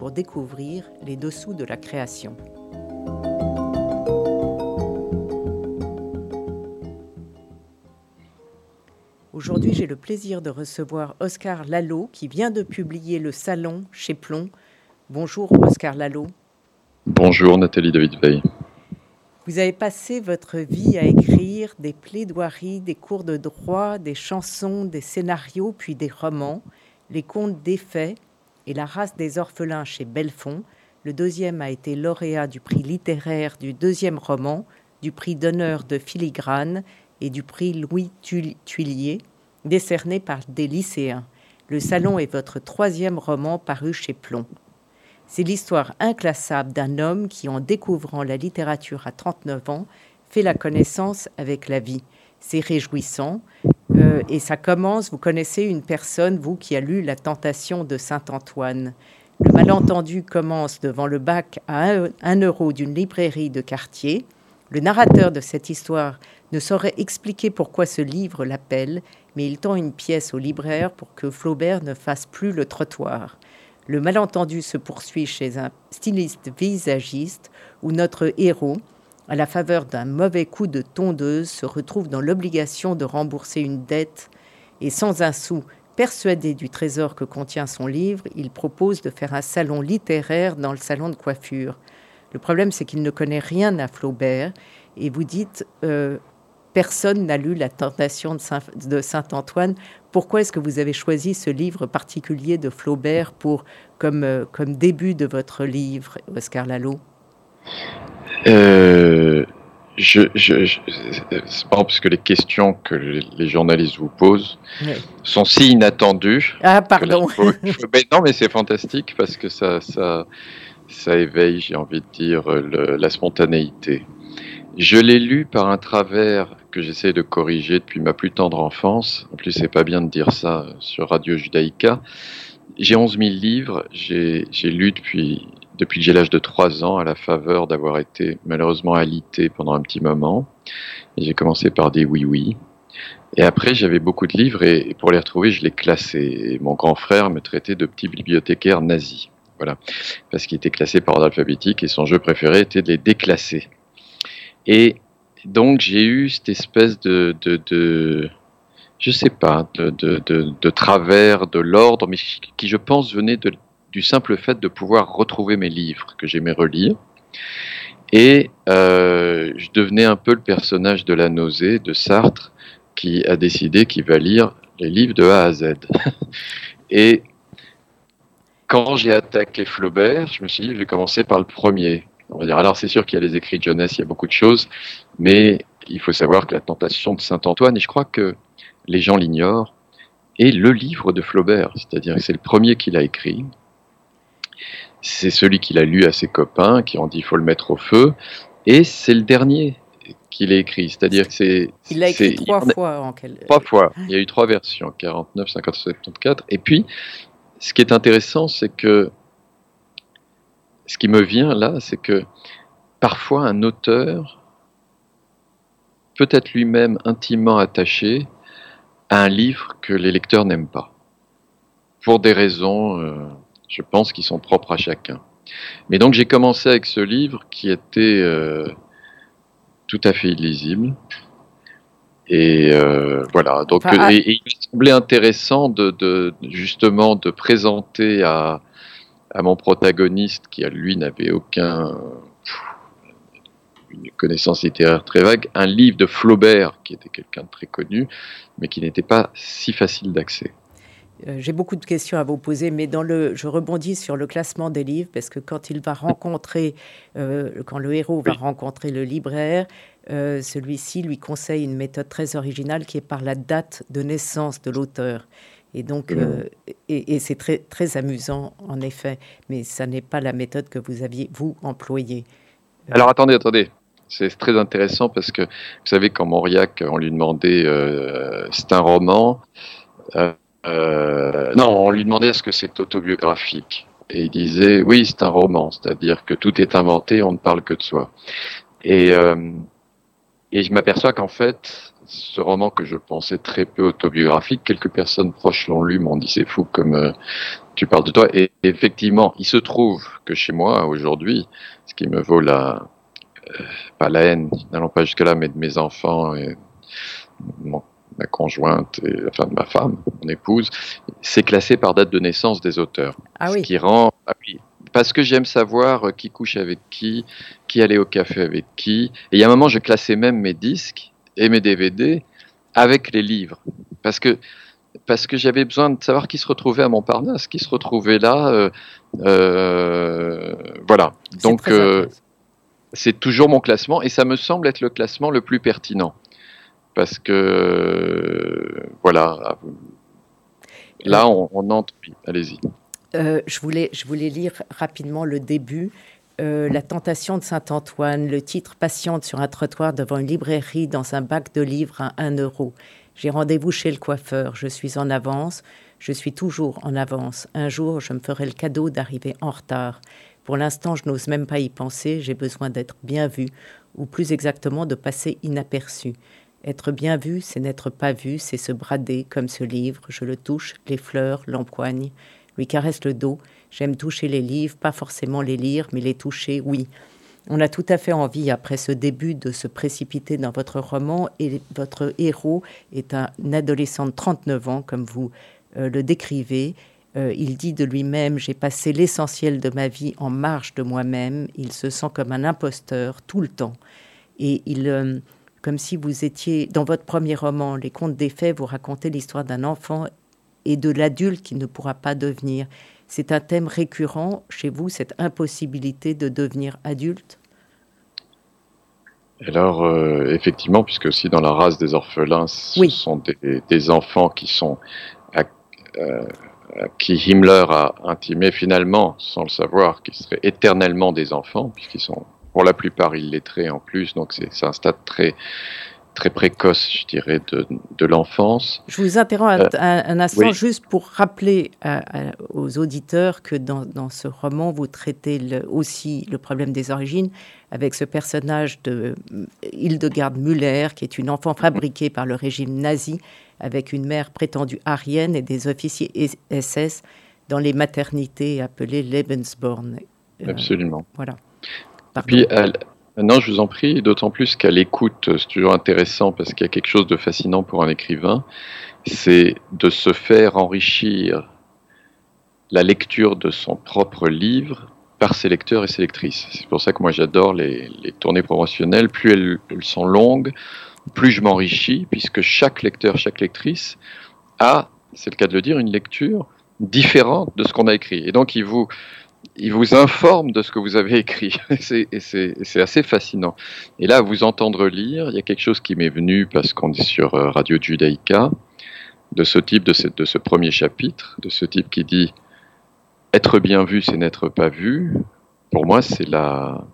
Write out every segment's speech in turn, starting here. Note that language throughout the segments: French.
pour découvrir les dessous de la création. Aujourd'hui, j'ai le plaisir de recevoir Oscar Lalo qui vient de publier Le Salon chez Plomb. Bonjour Oscar Lalo. Bonjour Nathalie David Veil. Vous avez passé votre vie à écrire des plaidoiries, des cours de droit, des chansons, des scénarios, puis des romans, les contes défaits et La race des orphelins chez Belfond. Le deuxième a été lauréat du prix littéraire du deuxième roman, du prix d'honneur de filigrane et du prix Louis Tuillier, décerné par des lycéens. Le Salon est votre troisième roman paru chez Plomb. C'est l'histoire inclassable d'un homme qui, en découvrant la littérature à 39 ans, fait la connaissance avec la vie. C'est réjouissant. Euh, et ça commence, vous connaissez une personne, vous qui a lu La Tentation de Saint-Antoine. Le malentendu commence devant le bac à un euro d'une librairie de quartier. Le narrateur de cette histoire ne saurait expliquer pourquoi ce livre l'appelle, mais il tend une pièce au libraire pour que Flaubert ne fasse plus le trottoir. Le malentendu se poursuit chez un styliste visagiste où notre héros, à la faveur d'un mauvais coup de tondeuse, se retrouve dans l'obligation de rembourser une dette et sans un sou, persuadé du trésor que contient son livre, il propose de faire un salon littéraire dans le salon de coiffure. Le problème, c'est qu'il ne connaît rien à Flaubert et vous dites euh, personne n'a lu La Tentation de Saint-Antoine. Pourquoi est-ce que vous avez choisi ce livre particulier de Flaubert pour, comme, euh, comme début de votre livre, Oscar Lalo? Euh, je, je, c'est marrant parce que les questions que les journalistes vous posent sont si inattendues. Ah, pardon. non, mais c'est fantastique parce que ça, ça, ça éveille, j'ai envie de dire, la spontanéité. Je l'ai lu par un travers que j'essaie de corriger depuis ma plus tendre enfance. En plus, c'est pas bien de dire ça sur Radio Judaïka. J'ai 11 000 livres. J'ai lu depuis, depuis que j'ai l'âge de 3 ans à la faveur d'avoir été malheureusement alité pendant un petit moment. J'ai commencé par des oui-oui. Et après, j'avais beaucoup de livres et, pour les retrouver, je les classais. Et mon grand frère me traitait de petit bibliothécaire nazi. Voilà. Parce qu'il était classé par ordre alphabétique et son jeu préféré était de les déclasser. Et donc j'ai eu cette espèce de, de, de je sais pas, de, de, de travers de l'ordre, mais qui je pense venait du simple fait de pouvoir retrouver mes livres que j'aimais relire. Et euh, je devenais un peu le personnage de la nausée de Sartre qui a décidé qu'il va lire les livres de A à Z. Et quand j'ai attaqué Flaubert, je me suis dit, je vais commencer par le premier. On va dire, alors c'est sûr qu'il y a les écrits de jeunesse, il y a beaucoup de choses, mais il faut savoir que la tentation de Saint-Antoine, et je crois que les gens l'ignorent, est le livre de Flaubert, c'est-à-dire que c'est le premier qu'il a écrit. C'est celui qu'il a lu à ses copains, qui ont dit il faut le mettre au feu, et c'est le dernier qu'il a écrit, c'est-à-dire que c'est... Il l'a écrit trois fois en quel... Trois fois, il y a eu trois versions, 49, 50, 74, et puis ce qui est intéressant, c'est que ce qui me vient là, c'est que parfois un auteur peut être lui-même intimement attaché à un livre que les lecteurs n'aiment pas, pour des raisons, euh, je pense, qui sont propres à chacun. Mais donc j'ai commencé avec ce livre qui était euh, tout à fait illisible. Et euh, voilà. Donc, ah. il me semblait intéressant de, justement de présenter à, à mon protagoniste qui, lui, n'avait aucun une connaissance littéraire très vague, un livre de Flaubert, qui était quelqu'un de très connu, mais qui n'était pas si facile d'accès. Euh, j'ai beaucoup de questions à vous poser, mais dans le, je rebondis sur le classement des livres parce que quand il va rencontrer, euh, quand le héros va rencontrer le libraire, euh, celui-ci lui conseille une méthode très originale qui est par la date de naissance de l'auteur. Et donc, euh, et, c'est très, très amusant, en effet, mais ça n'est pas la méthode que vous aviez, vous, employée. Alors, attendez, attendez. C'est très intéressant parce que, vous savez, quand Mauriac, on lui demandait, euh, c'est un roman, non, on lui demandait est-ce que c'est autobiographique. Et il disait, oui, c'est un roman, c'est-à-dire que tout est inventé, on ne parle que de soi. Et, et je m'aperçois qu'en fait, ce roman que je pensais très peu autobiographique, quelques personnes proches l'ont lu, m'ont dit c'est fou comme euh, tu parles de toi. Et effectivement, il se trouve que chez moi aujourd'hui, ce qui me vaut la euh, pas la haine, n'allons pas jusque là, mais de mes enfants et ma conjointe, et, enfin de ma femme, mon épouse, c'est classé par date de naissance des auteurs. Ah oui. Ce qui rend, ah parce que j'aime savoir euh, qui couche avec qui, qui allait au café avec qui. Et il y a un moment, je classais même mes disques et mes DVD avec les livres. Parce que, parce que j'avais besoin de savoir qui se retrouvait à Montparnasse, qui se retrouvait là. Euh, euh, voilà. Donc, euh, c'est toujours mon classement et ça me semble être le classement le plus pertinent. Parce que, voilà. Là, on, on entre. Allez-y. je, voulais, je voulais lire rapidement le début euh, la tentation de Saint-Antoine, le titre patiente sur un trottoir devant une librairie dans un bac de livres à 1 euro. J'ai rendez-vous chez le coiffeur, je suis en avance, je suis toujours en avance. Un jour, je me ferai le cadeau d'arriver en retard. Pour l'instant, je n'ose même pas y penser, j'ai besoin d'être bien vu, ou plus exactement de passer inaperçu. Être bien vu, c'est n'être pas vu, c'est se brader comme ce livre, je le touche, les fleurs, l'empoigne, lui caresse le dos, J'aime toucher les livres, pas forcément les lire, mais les toucher, oui. On a tout à fait envie, après ce début, de se précipiter dans votre roman. Et votre héros est un adolescent de 39 ans, comme vous euh, le décrivez. Euh, il dit de lui-même J'ai passé l'essentiel de ma vie en marge de moi-même. Il se sent comme un imposteur tout le temps. Et il, euh, comme si vous étiez dans votre premier roman, Les Contes des Faits, vous racontez l'histoire d'un enfant et de l'adulte qui ne pourra pas devenir. C'est un thème récurrent chez vous, cette impossibilité de devenir adulte? Alors, euh, effectivement, puisque aussi dans la race des orphelins, ce sont des, enfants qui sont à, euh, qui Himmler a intimé finalement, sans le savoir, qu'ils seraient éternellement des enfants, puisqu'ils sont pour la plupart illettrés en plus, donc c'est un stade très très précoce, je dirais, de, de l'enfance. Je vous interromps un, euh, instant juste pour rappeler aux auditeurs que dans, dans, ce roman, vous traitez le, aussi le problème des origines avec ce personnage de Hildegard Müller, qui est une enfant fabriquée par le régime nazi, avec une mère prétendue arienne et des officiers SS dans les maternités appelées Lebensborn. Euh, Absolument. Voilà. Puis elle, non, je vous en prie, d'autant plus qu'à l'écoute, c'est toujours intéressant parce qu'il y a quelque chose de fascinant pour un écrivain, c'est de se faire enrichir la lecture de son propre livre par ses lecteurs et ses lectrices. C'est pour ça que moi j'adore les, tournées promotionnelles. Plus elles, elles sont longues, plus je m'enrichis, puisque chaque lecteur, chaque lectrice a, c'est le cas de le dire, une lecture différente de ce qu'on a écrit. Et donc il vous, il vous informe de ce que vous avez écrit. c'est assez fascinant. Et là, à vous entendre lire, il y a quelque chose qui m'est venu parce qu'on est sur euh, Radio Judaïka, de ce type, de ce, premier chapitre, de ce type qui dit Être bien vu, c'est n'être pas vu. Pour moi, c'est la,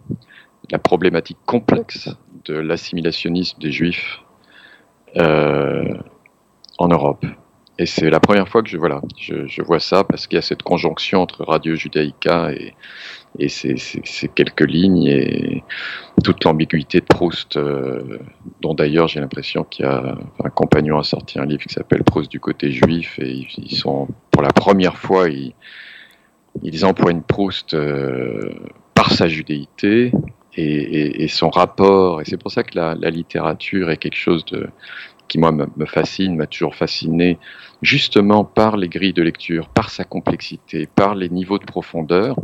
la problématique complexe de l'assimilationnisme des Juifs euh, en Europe. Et c'est la première fois que je, voilà, je, je vois ça parce qu'il y a cette conjonction entre Radio Judaïka et, et ces, ces, quelques lignes et toute l'ambiguïté de Proust, euh, dont d'ailleurs j'ai l'impression qu'il y a un compagnon a sorti un livre qui s'appelle Proust du côté juif et ils sont pour la première fois ils, ils empoignent Proust euh, par sa judéité et, et, et, son rapport. Et c'est pour ça que la, la littérature est quelque chose de qui moi me fascine, m'a toujours fasciné, justement par les grilles de lecture, par sa complexité, par les niveaux de profondeur.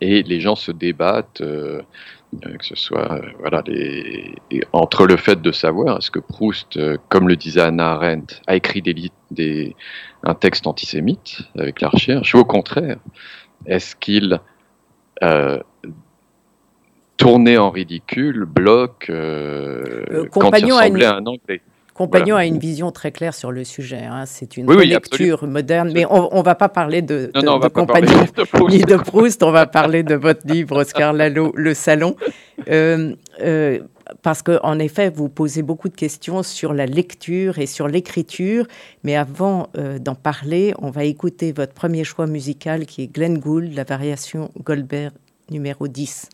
Et les gens se débattent, euh, euh, que ce soit euh, voilà, entre le fait de savoir, est-ce que Proust, comme le disait Anna Arendt, a écrit des, des, un texte antisémite avec la recherche, ou au contraire, est-ce qu'il tourné en ridicule, bloc, euh, quand il ressemblait à un anglais. Compagnon a une vision très claire sur le sujet. Hein. C'est une lecture moderne, mais on ne va pas parler de, Compagnon ni de Proust. On va parler de votre livre, Oscar Lalo, Le Salon. Euh, euh, parce qu'en effet, vous posez beaucoup de questions sur la lecture et sur l'écriture. Mais avant euh, d'en parler, on va écouter votre premier choix musical qui est Glenn Gould, la variation Goldberg numéro 10.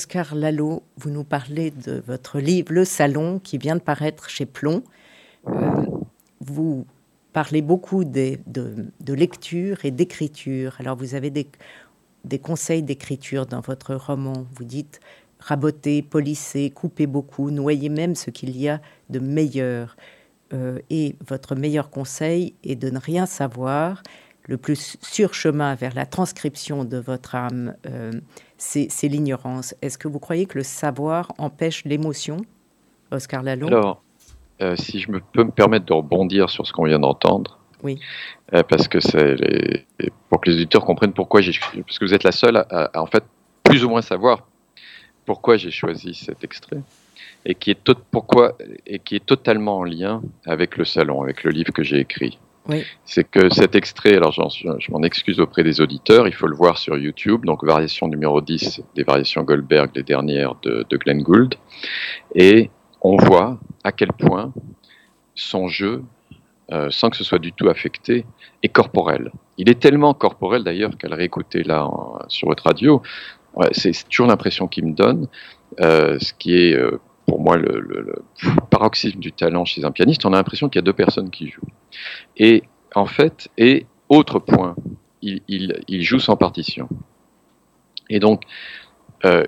Oscar Lalo, vous nous parlez de votre livre Le Salon qui vient de paraître chez Plomb. Euh, vous parlez beaucoup de, lecture et d'écriture. Alors vous avez des, conseils d'écriture dans votre roman. Vous dites raboter, polisser, couper beaucoup, noyer même ce qu'il y a de meilleur. Euh, et votre meilleur conseil est de ne rien savoir. Le plus sûr chemin vers la transcription de votre âme. Euh, c'est l'ignorance. Est-ce que vous croyez que le savoir empêche l'émotion, Oscar Lalo Alors, euh, si je me peux me permettre de rebondir sur ce qu'on vient d'entendre. Oui. Euh, parce que c'est pour que les auditeurs comprennent pourquoi j'ai parce que vous êtes la seule à, en fait plus ou moins savoir pourquoi j'ai choisi cet extrait et qui est pourquoi et qui est totalement en lien avec le salon, avec le livre que j'ai écrit. C'est que cet extrait, alors je m'en excuse auprès des auditeurs, il faut le voir sur YouTube, donc variation numéro 10 des variations Goldberg, les dernières de, Glenn Gould, et on voit à quel point son jeu, euh, sans que ce soit du tout affecté, est corporel. Il est tellement corporel d'ailleurs qu'à le réécouter là sur votre radio, c'est toujours l'impression qu'il me donne, euh, ce qui est euh, pour moi le, paroxysme du talent chez un pianiste, on a l'impression qu'il y a deux personnes qui jouent. Et en fait, et autre point, il, joue sans partition. Et donc, euh,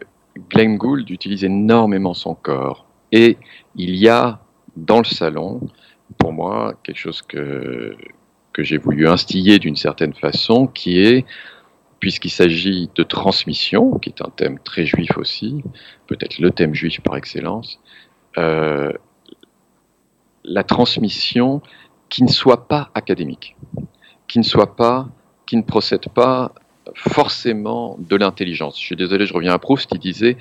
Glenn Gould utilise énormément son corps. Et il y a dans le salon, pour moi, quelque chose que, que j'ai voulu instiller d'une certaine façon, qui est puisqu'il s'agit de transmission, qui est un thème très juif aussi, peut-être le thème juif par excellence, euh, la transmission qui ne soit pas académique, qui ne soit pas, qui ne procède pas forcément de l'intelligence. Je suis désolé, je reviens à Proust, il disait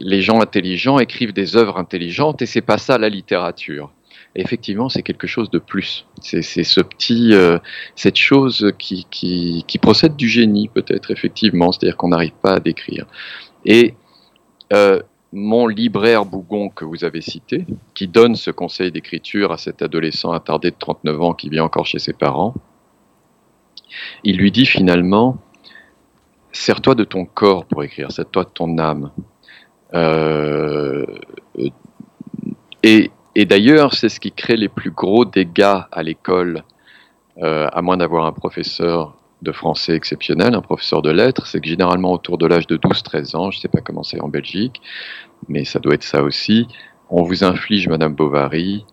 les gens intelligents écrivent des œuvres intelligentes et c'est pas ça la littérature effectivement, c'est quelque chose de plus. C'est ce petit, euh, cette chose qui, qui, procède du génie, peut-être, effectivement, c'est-à-dire qu'on n'arrive pas à décrire. Et euh, mon libraire Bougon que vous avez cité, qui donne ce conseil d'écriture à cet adolescent attardé de 39 ans qui vit encore chez ses parents, il lui dit finalement, sers-toi de ton corps pour écrire, sers-toi de ton âme. Euh, et et d'ailleurs, c'est ce qui crée les plus gros dégâts à l'école, euh, à moins d'avoir un professeur de français exceptionnel, un professeur de lettres, c'est que généralement autour de l'âge de 12-13 ans, je ne sais pas comment c'est en Belgique, mais ça doit être ça aussi, on vous inflige, Madame Bovary,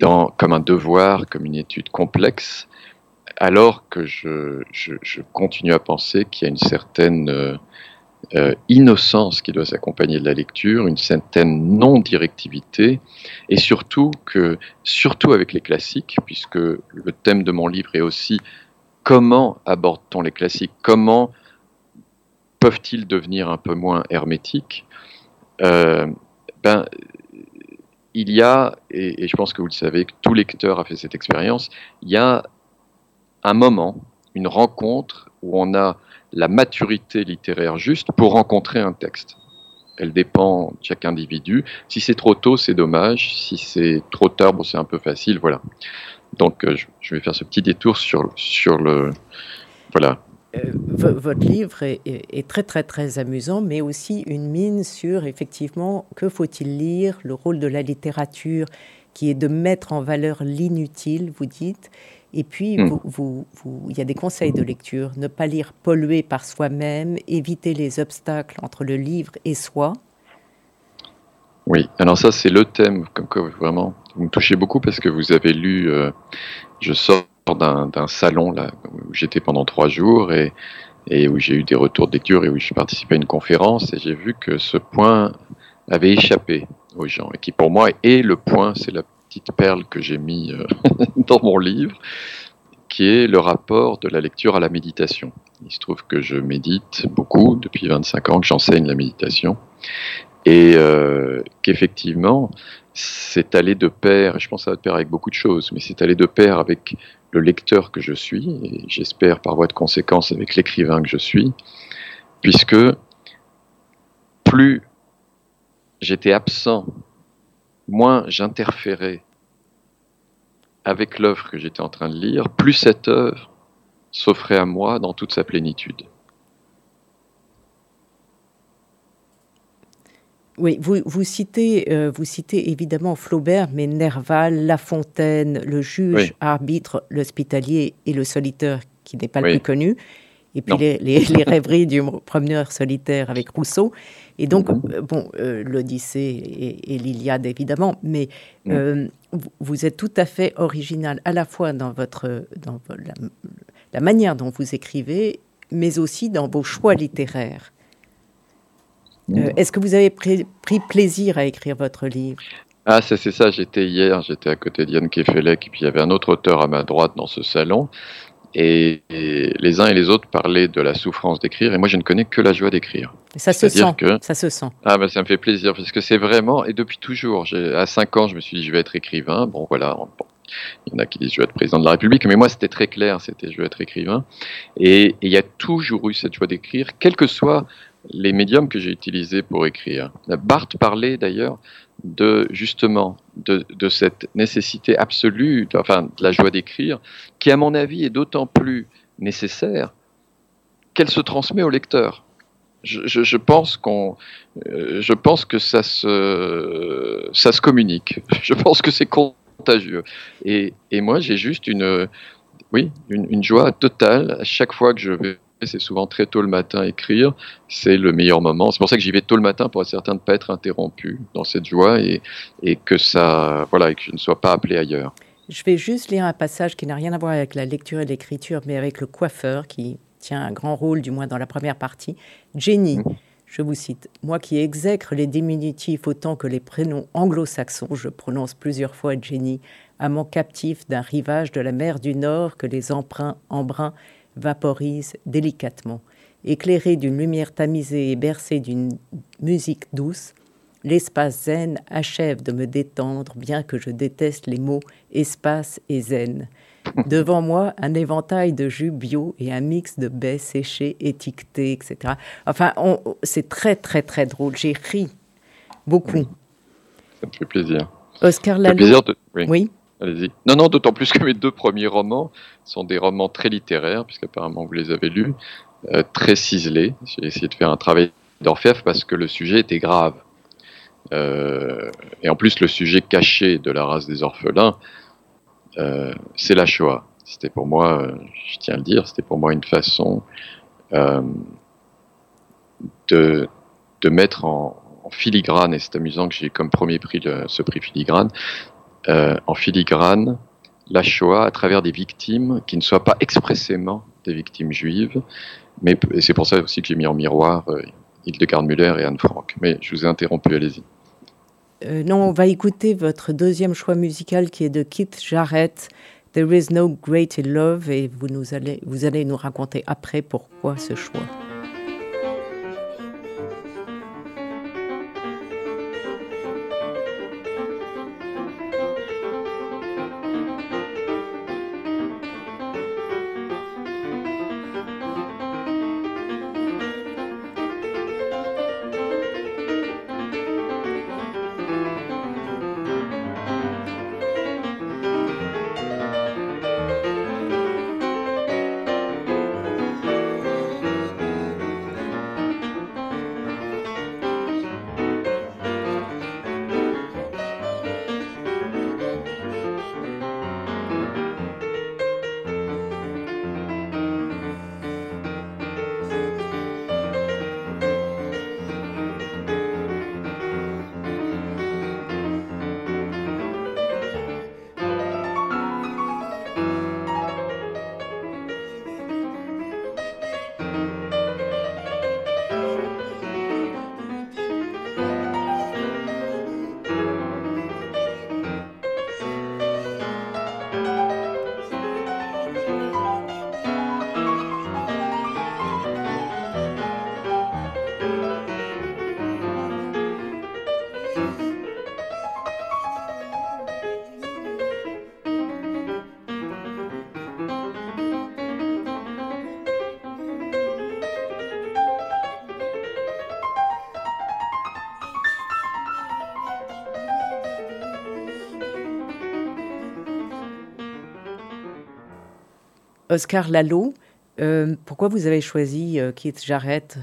comme un devoir, comme une étude complexe, alors que je, je, continue à penser qu'il y a une certaine euh, euh, innocence qui doit s'accompagner de la lecture, une certaine non-directivité, et surtout que, surtout avec les classiques, puisque le thème de mon livre est aussi comment aborde-t-on les classiques, comment peuvent-ils devenir un peu moins hermétiques euh, ben, il y a, et, et, je pense que vous le savez, que tout lecteur a fait cette expérience, il y a un moment, une rencontre où on a la maturité littéraire juste pour rencontrer un texte. elle dépend de chaque individu. Si c'est trop tôt, c'est dommage. Si c'est trop tard, bon, c'est un peu facile. Voilà. Donc, euh, je vais faire ce petit détour sur, sur le. Voilà. Euh, votre livre est, est, très, très, très amusant, mais aussi une mine sur, effectivement, que faut-il lire, le rôle de la littérature, qui est de mettre en valeur l'inutile, vous dites. Et puis, hmm. vous, vous, il y a des conseils de lecture. Ne pas lire pollué par soi-même, éviter les obstacles entre le livre et soi. Oui, alors ça, c'est le thème, comme quoi vraiment, vous me touchez beaucoup parce que vous avez lu, euh, je sors d'un salon là, où j'étais pendant trois jours et, et où j'ai eu des retours de lecture et où je participé à une conférence et j'ai vu que ce point avait échappé aux gens et qui pour moi est le point, c'est la perle que j'ai mis euh, dans mon livre, qui est le rapport de la lecture à la méditation. Il se trouve que je médite beaucoup depuis 25 ans, que j'enseigne la méditation et euh, qu'effectivement, c'est allé de pair, je pense que ça va de pair avec beaucoup de choses, mais c'est allé de pair avec le lecteur que je suis, et j'espère par voie de conséquence avec l'écrivain que je suis, puisque plus j'étais absent, moins j'interférais avec l'œuvre que j'étais en train de lire, plus cette œuvre s'offrait à moi dans toute sa plénitude. Oui, vous, vous, citez, euh, vous citez évidemment Flaubert, mais Nerval, La Fontaine, le juge, arbitre, l'hospitalier et le solitaire, qui n'est pas le plus connu, et puis les, les, rêveries du promeneur solitaire avec Rousseau. Et donc, euh, bon, euh, l'Odyssée et, l'Iliade, évidemment, mais mhm. vous, êtes tout à fait original, à la fois dans, votre, dans la, la manière dont vous écrivez, mais aussi dans vos choix littéraires. Euh, est-ce que vous avez pris, plaisir à écrire votre livre? Ah, c'est ça, j'étais hier, j'étais à côté d'Yann Kefelec, et puis il y avait un autre auteur à ma droite dans ce salon, et, les uns et les autres parlaient de la souffrance d'écrire, et moi je ne connais que la joie d'écrire. Ça se sent, que... ça se sent. Ah, ben, ça me fait plaisir, parce que c'est vraiment, et depuis toujours, à 5 ans, je me suis dit, je vais être écrivain, bon voilà, il y en a qui disent je veux être président de la République, mais moi c'était très clair, c'était je veux être écrivain. Et, il y a toujours eu cette joie d'écrire, quel que soit les médiums que j'ai utilisés pour écrire. Barthes parlait d'ailleurs de justement de, cette nécessité absolue, enfin de la joie d'écrire, qui à mon avis est d'autant plus nécessaire qu'elle se transmet au lecteur. Je, pense qu'on, euh, je pense que ça se, ça se communique. Je pense que c'est contagieux. Et, moi, j'ai juste une, oui, une joie totale à chaque fois que je vais c'est souvent très tôt le matin écrire, c'est le meilleur moment. C'est pour ça que j'y vais tôt le matin pour être certain de ne pas être interrompu dans cette joie et, et, que ça, voilà, et que je ne sois pas appelé ailleurs. Je vais juste lire un passage qui n'a rien à voir avec la lecture et l'écriture, mais avec le coiffeur qui tient un grand rôle, du moins dans la première partie. Jenny, mmh. je vous cite, moi qui exècre les diminutifs autant que les prénoms anglo-saxons, je prononce plusieurs fois Jenny, amant captif d'un rivage de la mer du Nord que les emprunts embruns vaporise délicatement. Éclairé d'une lumière tamisée et bercé d'une musique douce, l'espace zen achève de me détendre, bien que je déteste les mots espace et zen. Devant moi, un éventail de jus bio et un mix de baies séchées, étiquetées, etc. Enfin, c'est très, très, très drôle. J'ai ri beaucoup. Ça me fait plaisir. Oscar Lalo. oui. Non, non, d'autant plus que mes deux premiers romans sont des romans très littéraires, puisqu'apparemment vous les avez lus, euh, très ciselés. J'ai essayé de faire un travail d'orfèvre parce que le sujet était grave. Euh, et en plus, le sujet caché de la race des orphelins, euh, c'est la Shoah. C'était pour moi, je tiens à le dire, c'était pour moi une façon de, de mettre en, filigrane, et c'est amusant que j'ai comme premier prix ce prix filigrane, euh, en filigrane la Shoah à travers des victimes qui ne soient pas expressément des victimes juives, mais c'est pour ça aussi que j'ai mis en miroir euh, Hildegard Müller et Anne Frank. Mais je vous ai interrompu, allez-y. Euh, non, on va écouter votre deuxième choix musical qui est de Keith Jarrett, There is no greater love, et vous, nous allez, vous allez nous raconter après pourquoi ce choix. Oscar Lalo, euh, pourquoi vous avez choisi euh, Keith Jarrett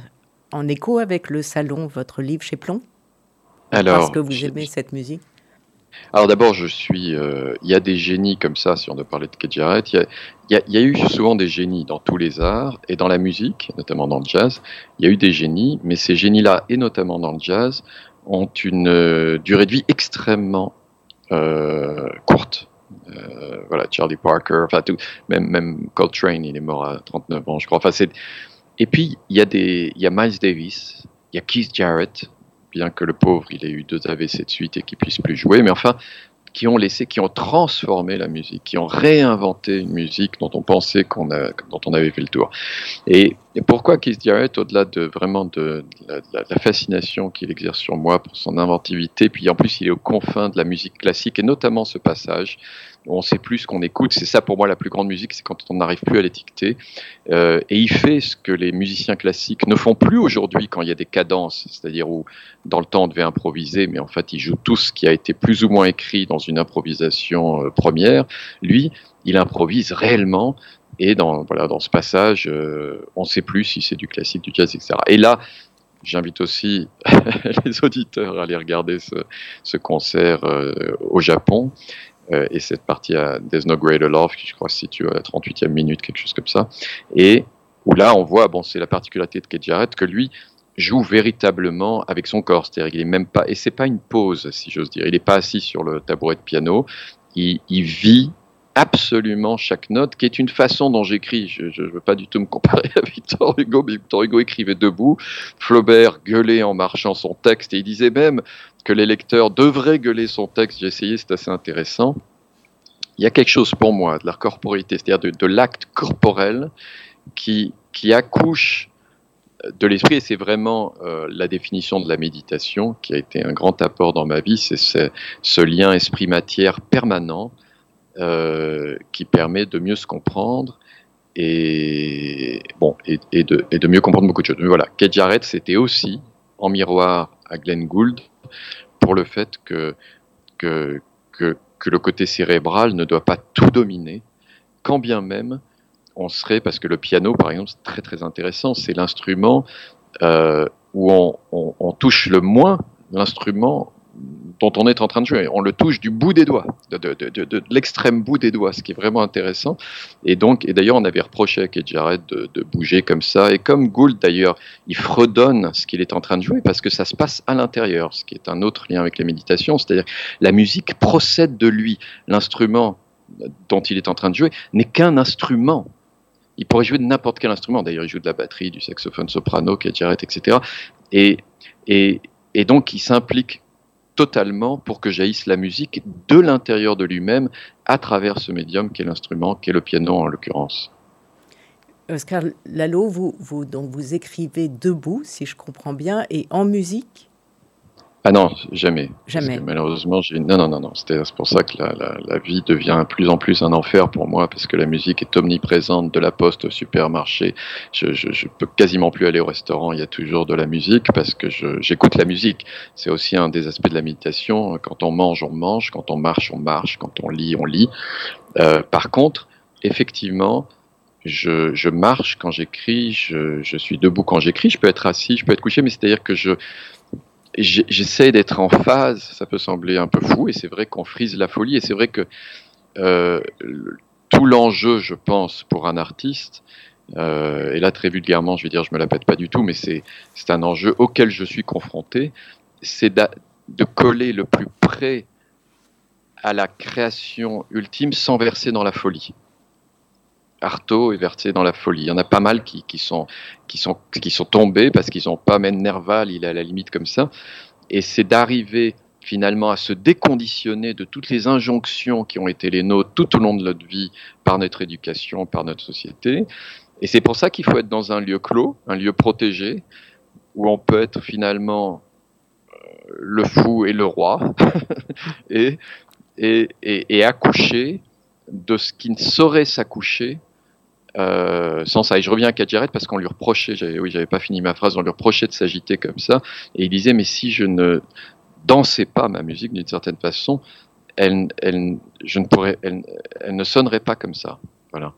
en écho avec le salon, votre livre chez Plomb? Alors, Parce que vous aimez cette musique alors d'abord, je suis. Euh, il y a des génies comme ça, si on doit parler de Keith Jarrett. Il y, a, eu souvent des génies dans tous les arts et dans la musique, notamment dans le jazz. Il y a eu des génies, mais ces génies-là, et notamment dans le jazz, ont une durée de vie extrêmement courte. Euh, voilà, Charlie Parker, enfin tout, même, même Coltrane, il est mort à 39 ans, je crois. Enfin, et puis, il y, a y a Miles Davis, il y a Keith Jarrett, bien que le pauvre, il ait eu deux AVC de suite et qu'il puisse plus jouer, mais enfin, qui ont laissé, qui ont transformé la musique, qui ont réinventé une musique dont on pensait qu'on a, dont on avait fait le tour. Et, pourquoi Keith Jarrett, au-delà de vraiment de, la, fascination qu'il exerce sur moi pour son inventivité, puis en plus il est aux confins de la musique classique et notamment ce passage on sait plus ce qu'on écoute. C'est ça pour moi la plus grande musique, c'est quand on n'arrive plus à l'étiqueter. Euh, et il fait ce que les musiciens classiques ne font plus aujourd'hui quand il y a des cadences, c'est-à-dire où dans le temps on devait improviser, mais en fait il joue tout ce qui a été plus ou moins écrit dans une improvisation euh, première. Lui, il improvise réellement. Et dans, voilà, dans ce passage, euh, on ne sait plus si c'est du classique, du jazz, etc. Et là, J'invite aussi les auditeurs à aller regarder ce, concert au Japon. Euh, et cette partie à There's No Greater Love, qui je crois se situe à la 38e minute, quelque chose comme ça. Et où là, on voit, bon, c'est la particularité de Keith Jarrett, que lui joue véritablement avec son corps. C'est-à-dire qu'il est même pas, et c'est pas une pause, si j'ose dire. Il n'est pas assis sur le tabouret de piano. Il, il vit absolument chaque note, qui est une façon dont j'écris. Je ne veux pas du tout me comparer à Victor Hugo, mais Victor Hugo écrivait debout, Flaubert gueulait en marchant son texte, et il disait même que les lecteurs devraient gueuler son texte. J'ai essayé, c'est assez intéressant. Il y a quelque chose pour moi de la corporité, c'est-à-dire de, l'acte corporel qui, qui accouche de l'esprit, et c'est vraiment euh, la définition de la méditation qui a été un grand apport dans ma vie, c'est ce lien esprit-matière permanent euh, qui permet de mieux se comprendre et, bon, et, de, et, de, mieux comprendre beaucoup de choses. Mais voilà, Kate Jarrett, c'était aussi en miroir à Glenn Gould pour le fait que, que, que, le côté cérébral ne doit pas tout dominer, quand bien même on serait, parce que le piano, par exemple, c'est très très intéressant, c'est l'instrument euh, où on, touche le moins l'instrument dont on est en train de jouer. On le touche du bout des doigts, de, l'extrême bout des doigts, ce qui est vraiment intéressant. Et donc, et d'ailleurs, on avait reproché à Keith Jarrett de, bouger comme ça. Et comme Gould, d'ailleurs, il fredonne ce qu'il est en train de jouer parce que ça se passe à l'intérieur, ce qui est un autre lien avec la méditation. C'est-à-dire, la musique procède de lui. L'instrument dont il est en train de jouer n'est qu'un instrument. Il pourrait jouer de n'importe quel instrument. D'ailleurs, il joue de la batterie, du saxophone soprano, Keith Jarrett, etc. Et, et, et donc, il s'implique totalement pour que jaillisse la musique de l'intérieur de lui-même à travers ce médium qu'est l'instrument, qu'est le piano en l'occurrence. Oscar Lalo, vous, donc vous écrivez debout, si je comprends bien, et en musique ah non, jamais. Jamais. Malheureusement, j'ai. Non, non, non, non. C'est pour ça que la, la, la, vie devient de plus en plus un enfer pour moi, parce que la musique est omniprésente de la poste au supermarché. Je, je, je peux quasiment plus aller au restaurant. Il y a toujours de la musique parce que j'écoute la musique. C'est aussi un des aspects de la méditation. Quand on mange, on mange. Quand on marche, on marche. Quand on lit, on lit. Euh, par contre, effectivement, je, je, marche quand j'écris, je, je, suis debout quand j'écris, je peux être assis, je peux être couché, mais c'est-à-dire que je, j'essaie d'être en phase, ça peut sembler un peu fou, et c'est vrai qu'on frise la folie, et c'est vrai que euh, tout l'enjeu, je pense, pour un artiste, euh, et là très vulgairement, je vais dire, je me la pète pas du tout, mais c'est un enjeu auquel je suis confronté, c'est de coller le plus près à la création ultime sans verser dans la folie. Artaud est versé dans la folie. Il y en a pas mal qui, sont, qui, sont, qui sont tombés parce qu'ils n'ont pas Nerval, il est à la limite comme ça. Et c'est d'arriver finalement à se déconditionner de toutes les injonctions qui ont été les nôtres tout au long de notre vie par notre éducation, par notre société. Et c'est pour ça qu'il faut être dans un lieu clos, un lieu protégé, où on peut être finalement euh, le fou et le roi, et, et, et accoucher de ce qui ne saurait s'accoucher euh, sans ça. Et je reviens à Kadjaret parce qu'on lui reprochait, j'avais, oui, j'avais pas fini ma phrase, on lui reprochait de s'agiter comme ça. Et il disait, mais si je ne dansais pas ma musique d'une certaine façon, elle, elle, je ne pourrais, elle, elle ne sonnerait pas comme ça. Voilà.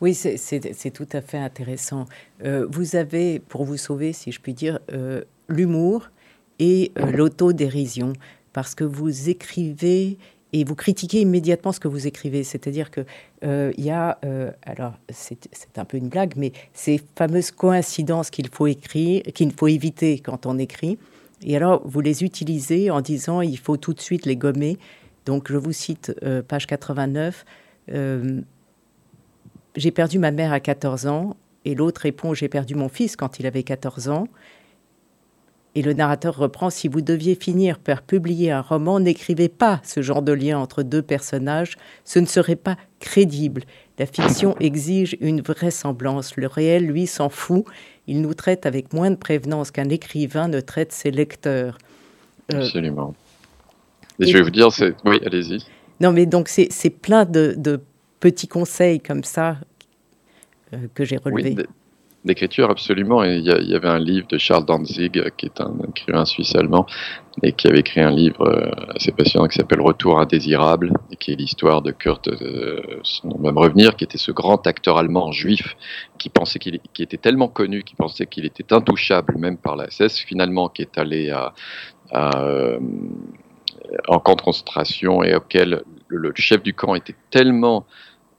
Oui, c'est tout à fait intéressant. Euh, vous avez, pour vous sauver, si je puis dire, euh, l'humour et euh, l'autodérision, parce que vous écrivez et vous critiquez immédiatement ce que vous écrivez. C'est-à-dire que il y a, alors c'est un peu une blague, mais ces fameuses coïncidences qu'il faut écrire, qu'il faut éviter quand on écrit. Et alors vous les utilisez en disant il faut tout de suite les gommer. Donc je vous cite page 89 j'ai perdu ma mère à 14 ans, et l'autre répond J'ai perdu mon fils quand il avait 14 ans. Et le narrateur reprend Si vous deviez finir par publier un roman, n'écrivez pas ce genre de lien entre deux personnages, ce ne serait pas crédible. La fiction exige une vraisemblance. Le réel, lui, s'en fout. Il nous traite avec moins de prévenance qu'un écrivain ne traite ses lecteurs. Euh, Absolument. Et, je vais vous dire, oui, allez-y. Non, mais donc c'est plein de, de petits conseils comme ça euh, que j'ai relevés. Oui, d'écriture, absolument. il y, avait un livre de Charles Danzig, qui est un écrivain suisse-allemand, et qui avait écrit un livre euh, assez passionnant qui s'appelle Retour indésirable, et qui est l'histoire de Kurt, euh, son même revenir, qui était ce grand acteur allemand juif qui pensait qu'il qui était tellement connu, qui pensait qu'il était intouchable même par la SS, finalement qui est allé à, en camp de concentration et auquel le chef du camp était tellement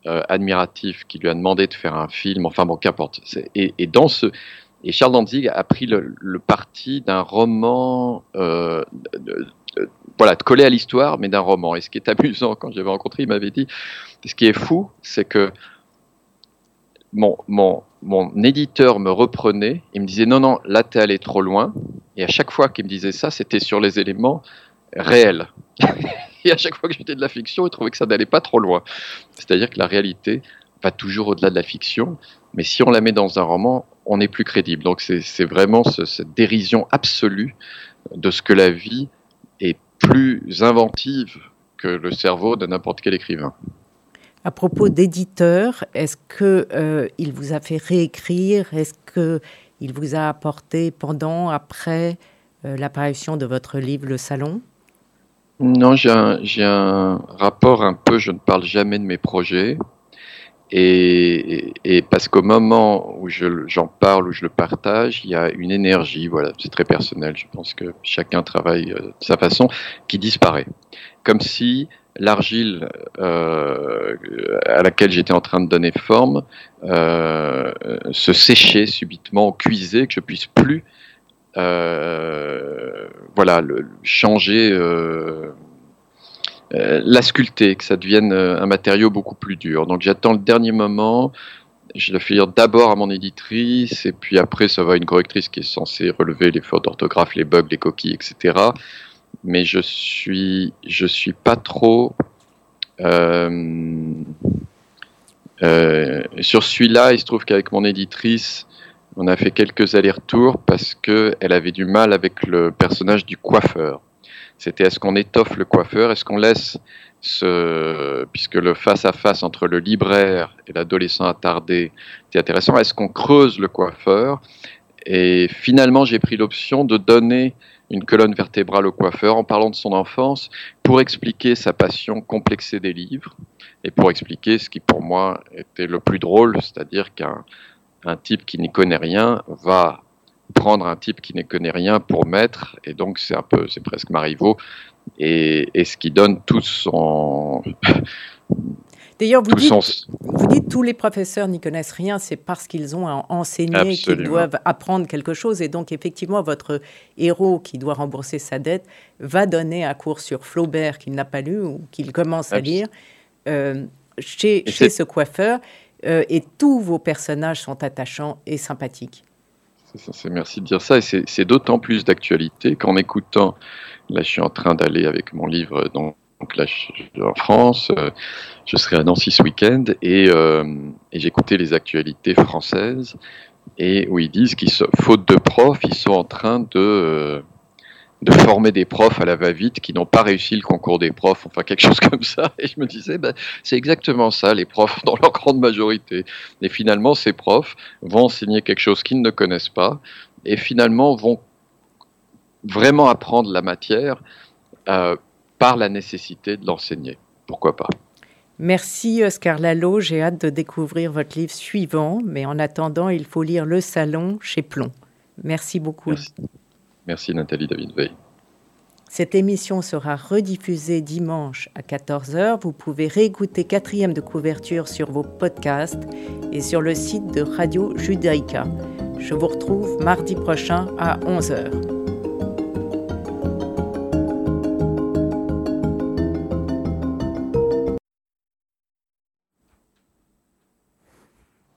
euh, admiratif qui lui a demandé de faire un film. Enfin bon, qu'importe. Et, Charles Danzig a pris le, parti d'un roman, euh, voilà, de coller à l'histoire, mais d'un roman. Et ce qui est amusant, quand j'avais rencontré, il m'avait dit, ce qui est fou, c'est que mon, mon, mon éditeur me reprenait, il me disait non, non, là t'es allé trop loin. Et à chaque fois qu'il me disait ça, c'était sur les éléments réels. Et à chaque fois que j'étais de la fiction, il trouvait que ça n'allait pas trop loin. C'est-à-dire que la réalité va toujours au-delà de la fiction, mais si on la met dans un roman, on n'est plus crédible. Donc c'est vraiment cette dérision absolue de ce que la vie est plus inventive que le cerveau de n'importe quel écrivain. À propos d'éditeur, est-ce que euh, il vous a fait réécrire? Est-ce que il vous a apporté pendant, après euh, l'apparition de votre livre Le Salon? Non, j'ai un, rapport un peu, je ne parle jamais de mes projets. Et, parce qu'au moment où j'en parle, où je le partage, il y a une énergie, voilà, c'est très personnel, je pense que chacun travaille euh, de sa façon, qui disparaît. Comme si l'argile euh, à laquelle j'étais en train de donner forme euh, se séchait subitement, cuisait, que je puisse plus voilà, le, changer, euh, euh, la sculpter, que ça devienne un matériau beaucoup plus dur. Donc j'attends le dernier moment. Je le fais lire d'abord à mon éditrice, et puis après, ça va à une correctrice qui est censée relever les fautes d'orthographe, les bugs, les coquilles, etc. Mais je suis, je suis pas trop. Euh, sur celui-là, il se trouve qu'avec mon éditrice, on a fait quelques allers-retours parce qu'elle avait du mal avec le personnage du coiffeur. C'était est-ce qu'on étoffe le coiffeur, est-ce qu'on laisse ce, puisque le face-à-face entre le libraire et l'adolescent attardé était intéressant, est-ce qu'on creuse le coiffeur? Et finalement, j'ai pris l'option de donner une colonne vertébrale au coiffeur en parlant de son enfance pour expliquer sa passion complexée des livres et pour expliquer ce qui pour moi était le plus drôle, c'est-à-dire qu'un un type qui n'y connaît rien va prendre un type qui ne connaît rien pour maître, et donc c'est un peu, c'est presque Marivaux, et, et, ce qui donne tout son. D'ailleurs, vous, dites, vous dites tous les professeurs n'y connaissent rien, c'est parce qu'ils ont enseigné qu'ils doivent apprendre quelque chose. Et donc, effectivement, votre héros qui doit rembourser sa dette va donner un cours sur Flaubert qu'il n'a pas lu ou qu'il commence à lire euh, chez, chez ce coiffeur. Euh, et tous vos personnages sont attachants et sympathiques. Merci de dire ça, et c'est, d'autant plus d'actualité qu'en écoutant, là je suis en train d'aller avec mon livre, donc, là en France, euh, je serai à Nancy ce week-end, et, euh, et j'écoutais les actualités françaises, et où ils disent qu'ils, faute de profs, ils sont en train de de former des profs à la va-vite qui n'ont pas réussi le concours des profs, enfin quelque chose comme ça. Et je me disais, ben, c'est exactement ça, les profs dans leur grande majorité. Et finalement, ces profs vont enseigner quelque chose qu'ils ne connaissent pas et finalement vont vraiment apprendre la matière euh, par la nécessité de l'enseigner. Pourquoi pas? Merci Oscar Lalo, j'ai hâte de découvrir votre livre suivant, mais en attendant, il faut lire Le Salon chez Plomb. Merci beaucoup. Merci, Merci Nathalie David Veil. Cette émission sera rediffusée dimanche à 14h. Vous pouvez réécouter quatrième de couverture sur vos podcasts et sur le site de Radio Judaïka. Je vous retrouve mardi prochain à 11h.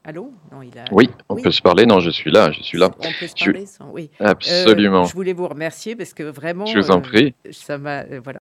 Allô? Non, il a... Oui, on peut se parler. Non, je suis là, je suis là. On peut se parler, oui. Absolument. Euh, je voulais vous remercier parce que vraiment. Je vous en prie. ça m'a, euh, voilà.